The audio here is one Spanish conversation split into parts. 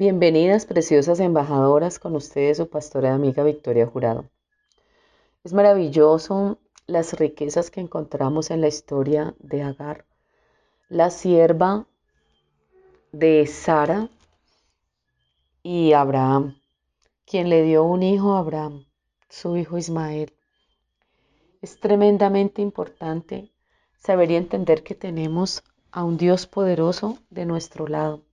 Bienvenidas, preciosas embajadoras, con ustedes su pastora y amiga Victoria Jurado. Es maravilloso las riquezas que encontramos en la historia de Agar, la sierva de Sara y Abraham, quien le dio un hijo a Abraham, su hijo Ismael. Es tremendamente importante saber y entender que tenemos a un Dios poderoso de nuestro lado.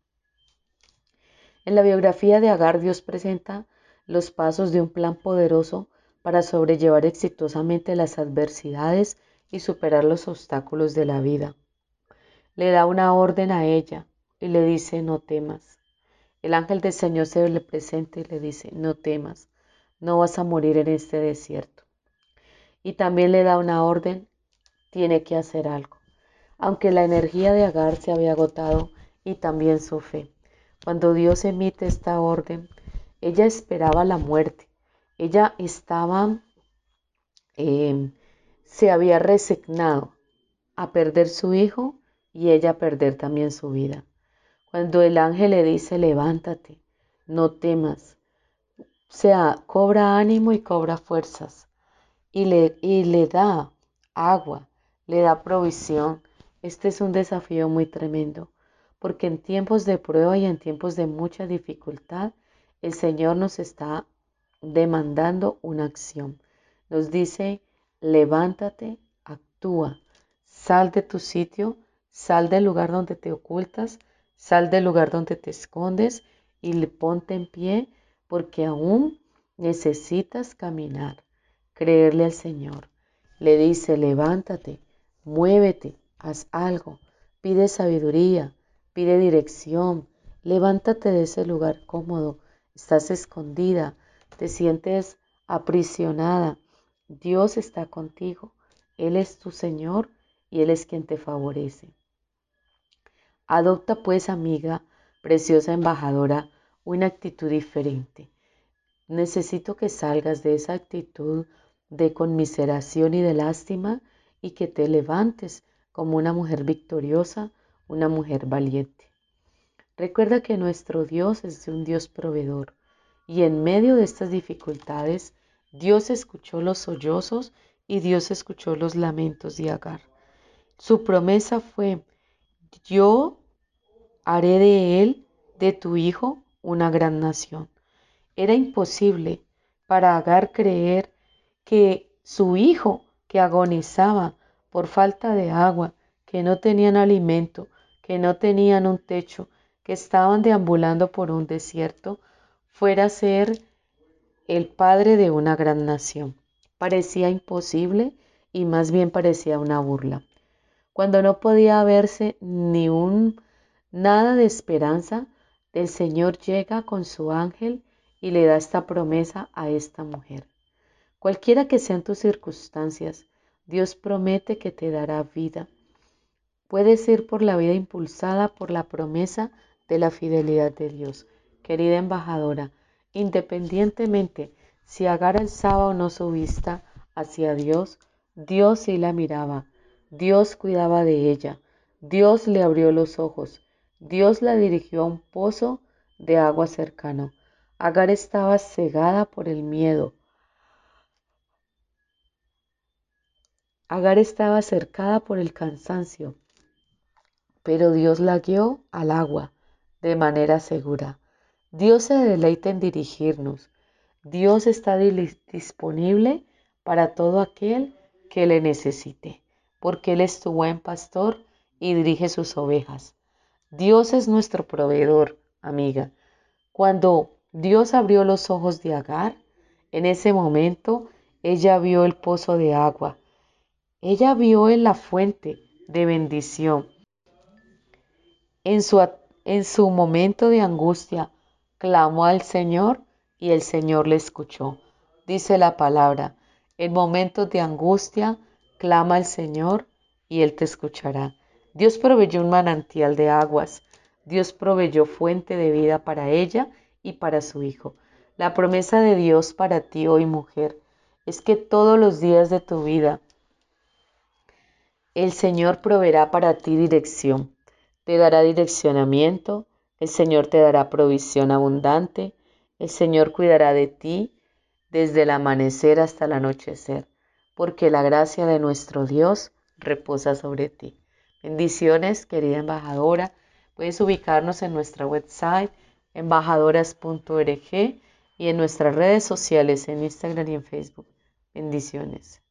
En la biografía de Agar, Dios presenta los pasos de un plan poderoso para sobrellevar exitosamente las adversidades y superar los obstáculos de la vida. Le da una orden a ella y le dice, no temas. El ángel del Señor se le presenta y le dice, no temas, no vas a morir en este desierto y también le da una orden, tiene que hacer algo. Aunque la energía de Agar se había agotado y también su fe. Cuando Dios emite esta orden, ella esperaba la muerte. Ella estaba, em, se había resignado a perder su hijo y ella a perder también su vida. Cuando el ángel le dice, levántate, no temas, o sea, cobra ánimo y cobra fuerzas y le, y le da agua, le da provisión. Este es un desafío muy tremendo, porque en tiempos de prueba y en tiempos de mucha dificultad, el Señor nos está demandando una acción. Nos dice, levántate, actúa, sal de tu sitio, sal del lugar donde te ocultas, sal del lugar donde te escondes y ponte en pie porque aún necesitas caminar creerle al Señor. Le dice, levántate, muévete, haz algo, pide sabiduría, pide dirección, levántate de ese lugar cómodo, estás escondida, te sientes aprisionada. Dios está contigo, Él es tu Señor y Él es quien te favorece. Adopta pues, amiga, preciosa embajadora, una actitud diferente. Necesito que salgas de esa actitud de conmiseración y de lástima y que te levantes como una mujer victoriosa, una mujer valiente. Recuerda que nuestro Dios es un Dios proveedor y en medio de estas dificultades Dios escuchó los sollozos y Dios escuchó los lamentos de Agar. Su promesa fue, yo haré de él, de tu hijo, una gran nación. Era imposible para Agar creer que su hijo, que agonizaba por falta de agua, que no tenían alimento, que no tenían un techo, que estaban deambulando por un desierto, fuera a ser el padre de una gran nación. Parecía imposible y más bien parecía una burla. Cuando no podía verse ni un nada de esperanza, el Señor llega con su ángel y le da esta promesa a esta mujer. Cualquiera que sean tus circunstancias, Dios promete que te dará vida. Puedes ir por la vida impulsada por la promesa de la fidelidad de Dios. Querida embajadora, independientemente si Agar alzaba o no su vista hacia Dios, Dios sí la miraba, Dios cuidaba de ella, Dios le abrió los ojos, Dios la dirigió a un pozo de agua cercano. Agar estaba cegada por el miedo, Agar estaba cercada por el cansancio, pero Dios la guió al agua de manera segura. Dios se deleita en dirigirnos. Dios está disponible para todo aquel que le necesite, porque Él es tu buen pastor y dirige sus ovejas. Dios es nuestro proveedor, amiga. Cuando Dios abrió los ojos de Agar, en ese momento ella vio el pozo de agua ella vio en la fuente de bendición. En su, en su momento de angustia, clamó al Señor y el Señor le escuchó. dice la palabra, en momentos de angustia, clama al Señor y Él te escuchará. Dios proveyó un manantial de aguas, Dios proveyó fuente de vida para ella y para su hijo. La promesa de Dios para ti hoy mujer es que todos los días de tu vida el Señor proveerá para ti dirección, te dará direccionamiento, el Señor te dará provisión abundante, el Señor cuidará de ti desde el amanecer hasta el anochecer, porque la gracia de nuestro Dios reposa sobre ti. Bendiciones, querida embajadora. Puedes ubicarnos en nuestra website embajadoras.org y en nuestras redes sociales en Instagram y en Facebook. Bendiciones.